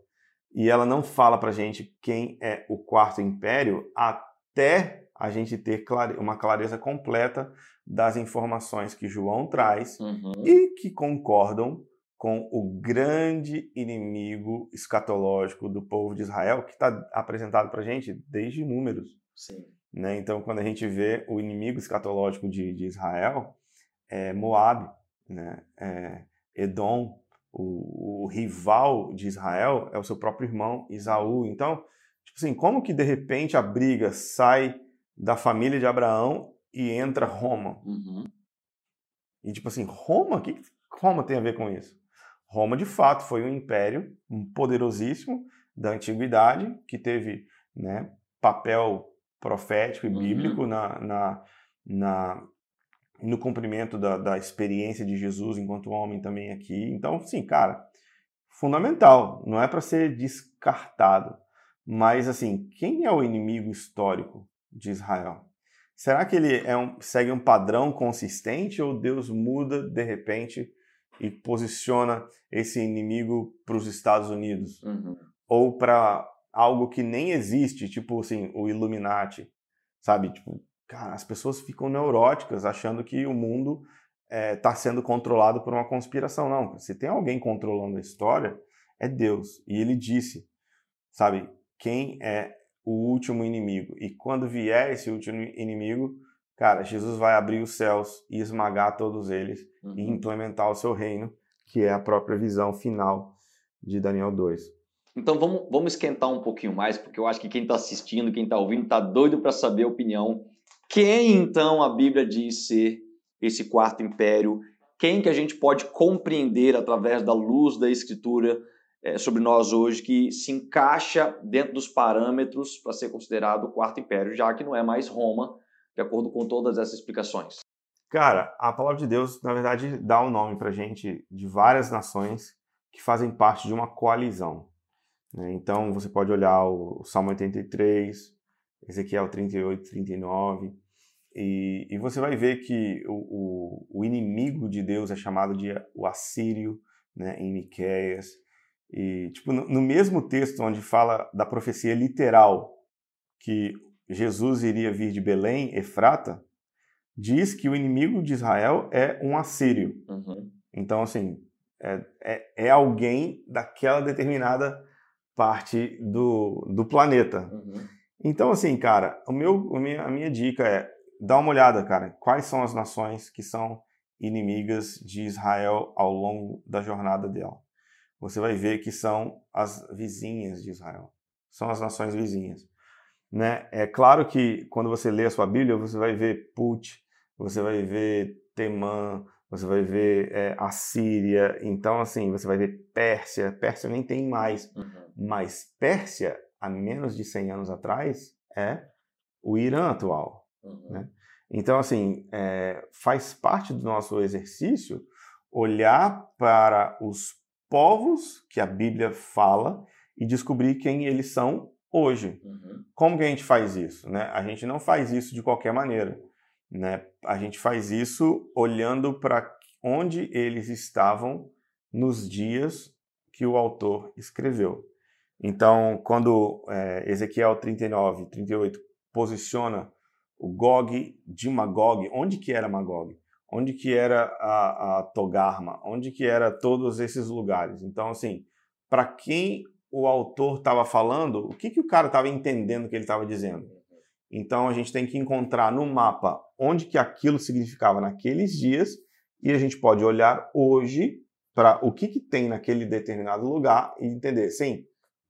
E ela não fala para gente quem é o quarto império até a gente ter clare uma clareza completa das informações que João traz uhum. e que concordam com o grande inimigo escatológico do povo de Israel, que está apresentado para a gente desde números. Sim. Né? Então, quando a gente vê o inimigo escatológico de, de Israel, é Moab, né? é Edom, o, o, rival de Israel é o seu próprio irmão Isaú. Então, tipo assim, como que de repente a briga sai da família de Abraão e entra Roma? Uhum. E tipo assim, Roma? O que Roma tem a ver com isso? Roma, de fato, foi um império poderosíssimo da antiguidade, que teve né, papel profético e uhum. bíblico uhum. na, na, na, no cumprimento da, da experiência de Jesus enquanto homem também aqui. Então, sim, cara, fundamental. Não é para ser descartado. Mas, assim, quem é o inimigo histórico de Israel? Será que ele é um, segue um padrão consistente ou Deus muda de repente e posiciona esse inimigo para os Estados Unidos uhum. ou para algo que nem existe, tipo assim, o Illuminati, sabe? Tipo, cara, as pessoas ficam neuróticas achando que o mundo está é, sendo controlado por uma conspiração. Não, se tem alguém controlando a história, é Deus. E ele disse, sabe, quem é o último inimigo. E quando vier esse último inimigo, Cara, Jesus vai abrir os céus e esmagar todos eles uhum. e implementar o seu reino, que é a própria visão final de Daniel 2. Então vamos, vamos esquentar um pouquinho mais, porque eu acho que quem está assistindo, quem está ouvindo, está doido para saber a opinião. Quem então a Bíblia diz ser esse quarto império? Quem que a gente pode compreender através da luz da Escritura é, sobre nós hoje que se encaixa dentro dos parâmetros para ser considerado o quarto império, já que não é mais Roma, de acordo com todas essas explicações? Cara, a palavra de Deus, na verdade, dá um nome para gente de várias nações que fazem parte de uma coalizão. Né? Então, você pode olhar o Salmo 83, Ezequiel 38, 39, e, e você vai ver que o, o, o, inimigo de Deus é chamado de o assírio, né, em Miqueias. E, tipo, no, no mesmo texto onde fala da profecia literal, que Jesus iria vir de Belém, Efrata, diz que o inimigo de Israel é um assírio. Uhum. Então, assim, é, é, é, alguém daquela determinada parte do, do planeta. Uhum. Então, assim, cara, o meu, a, minha, a minha dica é dá uma olhada, cara, quais são as nações que são inimigas de Israel ao longo da jornada dela. Você vai ver que são as vizinhas de Israel, são as nações vizinhas. Né? É claro que quando você lê a sua Bíblia, você vai ver Put, você vai ver Temã, você vai ver é, a Síria, então assim, você vai ver Pérsia, Pérsia nem tem mais, uhum. mas Pérsia, há menos de 100 anos atrás, é o Irã atual, uhum. né? Então, assim, é, faz parte do nosso exercício olhar para os povos que a Bíblia fala e descobrir quem eles são hoje. Uhum. Como que a gente faz isso? Né? A gente não faz isso de qualquer maneira. Né? A gente faz isso olhando para onde eles estavam nos dias que o autor escreveu. Então, quando é, Ezequiel 39, 38 posiciona o Gog de Magog, onde que era Magog? Onde que era a, a Togarma? Onde que era todos esses lugares? Então, assim, para quem o autor estava falando, o que, que o cara estava entendendo que ele estava dizendo? Então a gente tem que encontrar no mapa onde que aquilo significava naqueles dias e a gente pode olhar hoje para o que, que tem naquele determinado lugar e entender, sim,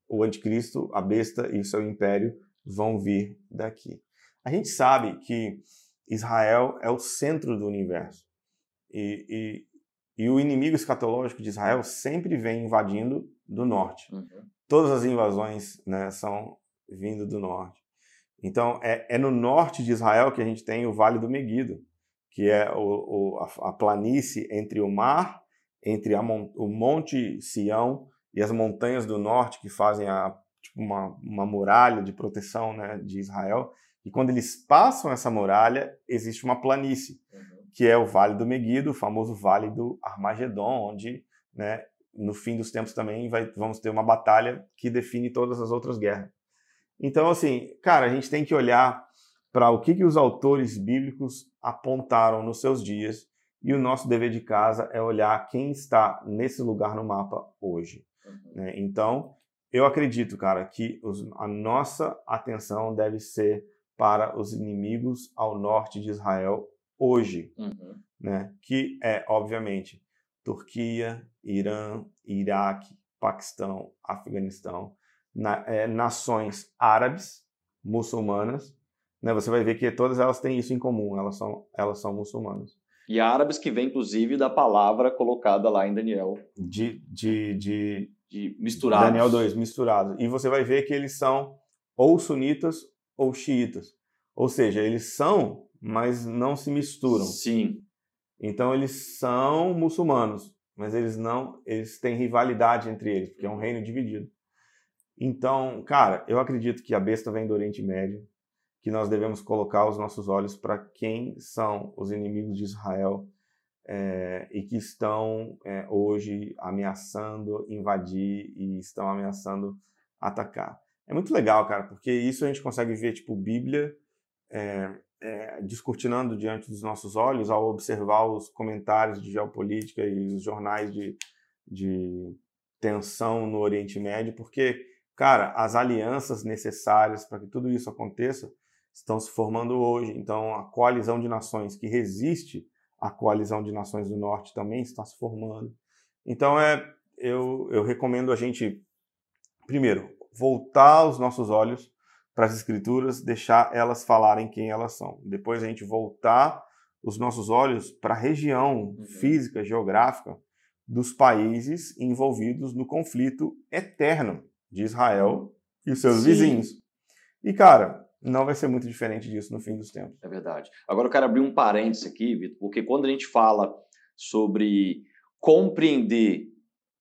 o anticristo, a besta e o seu império vão vir daqui. A gente sabe que Israel é o centro do universo e, e, e o inimigo escatológico de Israel sempre vem invadindo do norte. Uhum. Todas as invasões né, são vindo do norte. Então, é, é, no norte de Israel que a gente tem o Vale do Meguido, que é o, o, a, a, planície entre o mar, entre o Monte Sião e as montanhas do norte que fazem a, tipo uma, uma muralha de proteção né, de Israel. E quando eles passam essa muralha, existe uma planície, uhum. que é o Vale do Meguido, o famoso Vale do Armagedon, onde né, no fim dos tempos também vai, vamos ter uma batalha que define todas as outras guerras. Então, assim, cara, a gente tem que olhar para o que, que os autores bíblicos apontaram nos seus dias e o nosso dever de casa é olhar quem está nesse lugar no mapa hoje. Uhum. Né? Então, eu acredito, cara, que os, a nossa atenção deve ser para os inimigos ao norte de Israel hoje, uhum. né? que é, obviamente, Turquia, Irã, Iraque, Paquistão, Afeganistão, na, é, nações árabes, muçulmanas, né, você vai ver que todas elas têm isso em comum, elas são, elas são muçulmanas. E árabes que vem, inclusive, da palavra colocada lá em Daniel. De, de, de, de misturados. Daniel 2, misturados. E você vai ver que eles são ou sunitas ou xiitas. Ou seja, eles são, mas não se misturam. Sim. Então eles são muçulmanos, mas eles não, eles têm rivalidade entre eles, porque é um reino dividido. Então, cara, eu acredito que a besta vem do Oriente Médio, que nós devemos colocar os nossos olhos para quem são os inimigos de Israel é, e que estão é, hoje ameaçando invadir e estão ameaçando atacar. É muito legal, cara, porque isso a gente consegue ver, tipo, Bíblia é, é, descortinando diante dos nossos olhos ao observar os comentários de geopolítica e os jornais de, de tensão no Oriente Médio, porque, cara, as alianças necessárias para que tudo isso aconteça estão se formando hoje. Então, a coalizão de nações que resiste à coalizão de nações do Norte também está se formando. Então, é, eu, eu recomendo a gente, primeiro, voltar os nossos olhos para as escrituras, deixar elas falarem quem elas são. Depois a gente voltar os nossos olhos para a região uhum. física, geográfica dos países envolvidos no conflito eterno de Israel e os seus Sim. vizinhos. E cara, não vai ser muito diferente disso no fim dos tempos. É verdade. Agora eu quero abrir um parênteses aqui, Vitor, porque quando a gente fala sobre compreender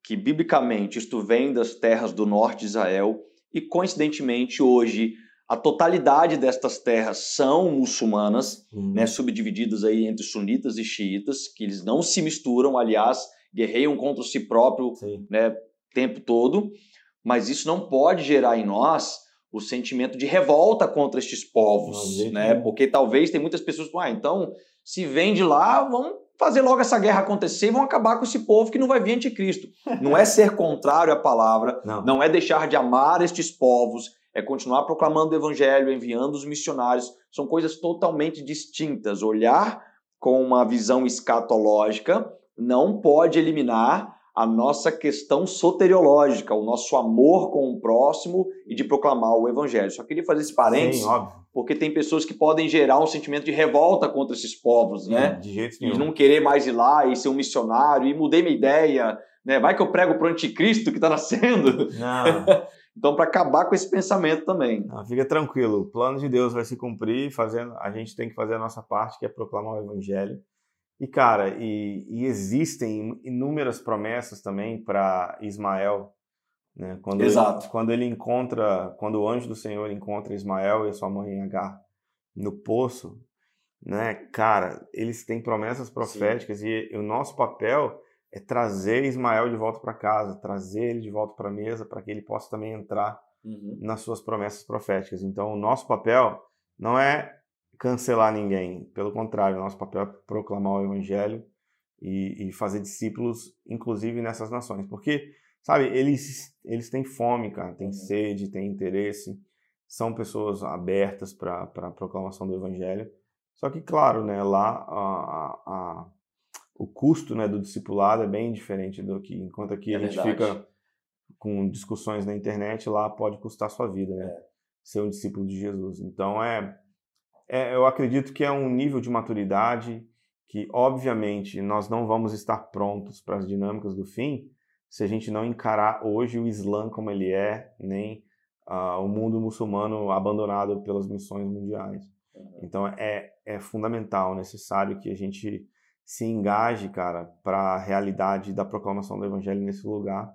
que biblicamente isto vem das terras do norte de Israel e coincidentemente hoje a totalidade destas terras são muçulmanas, uhum. né, subdivididas aí entre sunitas e xiitas, que eles não se misturam, aliás, guerreiam contra si próprio né, tempo todo, mas isso não pode gerar em nós o sentimento de revolta contra estes povos, né? Porque talvez tem muitas pessoas que, ah, então, se vem de lá, vamos fazer logo essa guerra acontecer e vão acabar com esse povo que não vai vir anticristo. (laughs) Não é ser contrário à palavra, não, não é deixar de amar estes povos, é continuar proclamando o evangelho, enviando os missionários. São coisas totalmente distintas. Olhar com uma visão escatológica não pode eliminar a nossa questão soteriológica, o nosso amor com o próximo e de proclamar o evangelho. Só queria fazer esse parênteses, Sim, porque tem pessoas que podem gerar um sentimento de revolta contra esses povos, né? De jeito nenhum. E não querer mais ir lá e ser um missionário, e mudei minha ideia, né? Vai que eu prego pro anticristo que está nascendo. Não. (laughs) então, para acabar com esse pensamento também. Não, fica tranquilo, o plano de Deus vai se cumprir, fazendo, a gente tem que fazer a nossa parte, que é proclamar o evangelho. E, cara, e, e existem inúmeras promessas também para Ismael. Né? Quando Exato. Ele, quando ele encontra, quando o anjo do Senhor encontra Ismael e a sua mãe Agar no poço, né? Cara, eles têm promessas proféticas Sim. e, e o nosso papel é trazer Ismael de volta para casa, trazer ele de volta para a mesa para que ele possa também entrar uhum. nas suas promessas proféticas. Então, o nosso papel não é cancelar ninguém. Pelo contrário, nosso papel é proclamar o evangelho e, e, fazer discípulos, inclusive nessas nações. Porque, sabe, eles, eles têm fome, cara, têm uhum. sede, têm interesse, são pessoas abertas para a proclamação do evangelho. Só que, claro, né, lá a, a, o custo né, do discipulado é bem diferente do que, enquanto aqui é a gente verdade. fica com discussões na internet, lá pode custar sua vida, né? É. Ser um discípulo de Jesus. Então, é, é, eu acredito que é um nível de maturidade que, obviamente, nós não vamos estar prontos para as dinâmicas do fim se a gente não encarar hoje o Islã como ele é, nem uh, o mundo muçulmano abandonado pelas missões mundiais. Então, é, é fundamental, necessário que a gente se engaje, cara, para a realidade da proclamação do evangelho nesse lugar.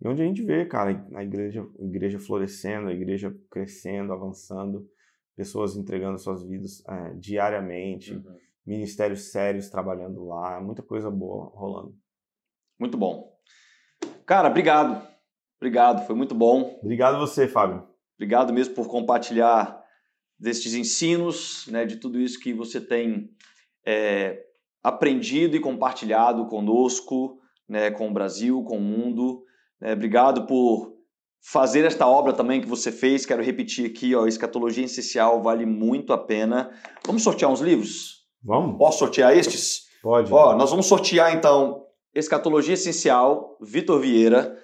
E onde a gente vê, cara, a igreja, a igreja florescendo, a igreja crescendo, avançando pessoas entregando suas vidas é, diariamente, uhum. ministérios sérios trabalhando lá, muita coisa boa rolando. Muito bom. Cara, obrigado. Obrigado, foi muito bom. Obrigado você, Fábio. Obrigado mesmo por compartilhar destes ensinos, né, de tudo isso que você tem é, aprendido e compartilhado conosco, né, com o Brasil, com o mundo. É, obrigado por fazer esta obra também que você fez. Quero repetir aqui, ó, Escatologia Essencial vale muito a pena. Vamos sortear uns livros? Vamos. Posso sortear estes? Pode. Ó, nós vamos sortear então Escatologia Essencial, Vitor Vieira.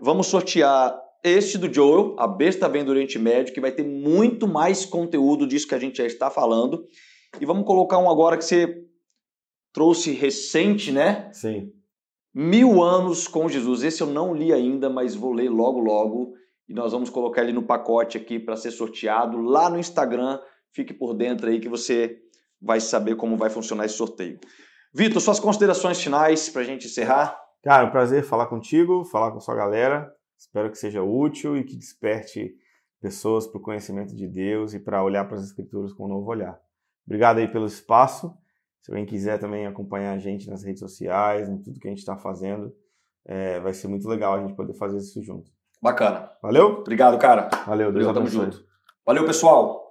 Vamos sortear este do Joel, A Besta Vem do Oriente Médio, que vai ter muito mais conteúdo disso que a gente já está falando. E vamos colocar um agora que você trouxe recente, né? Sim. Mil Anos com Jesus. Esse eu não li ainda, mas vou ler logo, logo. E nós vamos colocar ele no pacote aqui para ser sorteado lá no Instagram. Fique por dentro aí que você vai saber como vai funcionar esse sorteio. Vitor, suas considerações finais para a gente encerrar? Cara, um prazer falar contigo, falar com a sua galera. Espero que seja útil e que desperte pessoas para o conhecimento de Deus e para olhar para as Escrituras com um novo olhar. Obrigado aí pelo espaço se alguém quiser também acompanhar a gente nas redes sociais, em tudo que a gente está fazendo, é, vai ser muito legal a gente poder fazer isso junto. Bacana. Valeu? Obrigado, cara. Valeu, Deus Valeu, tamo junto. Valeu, pessoal.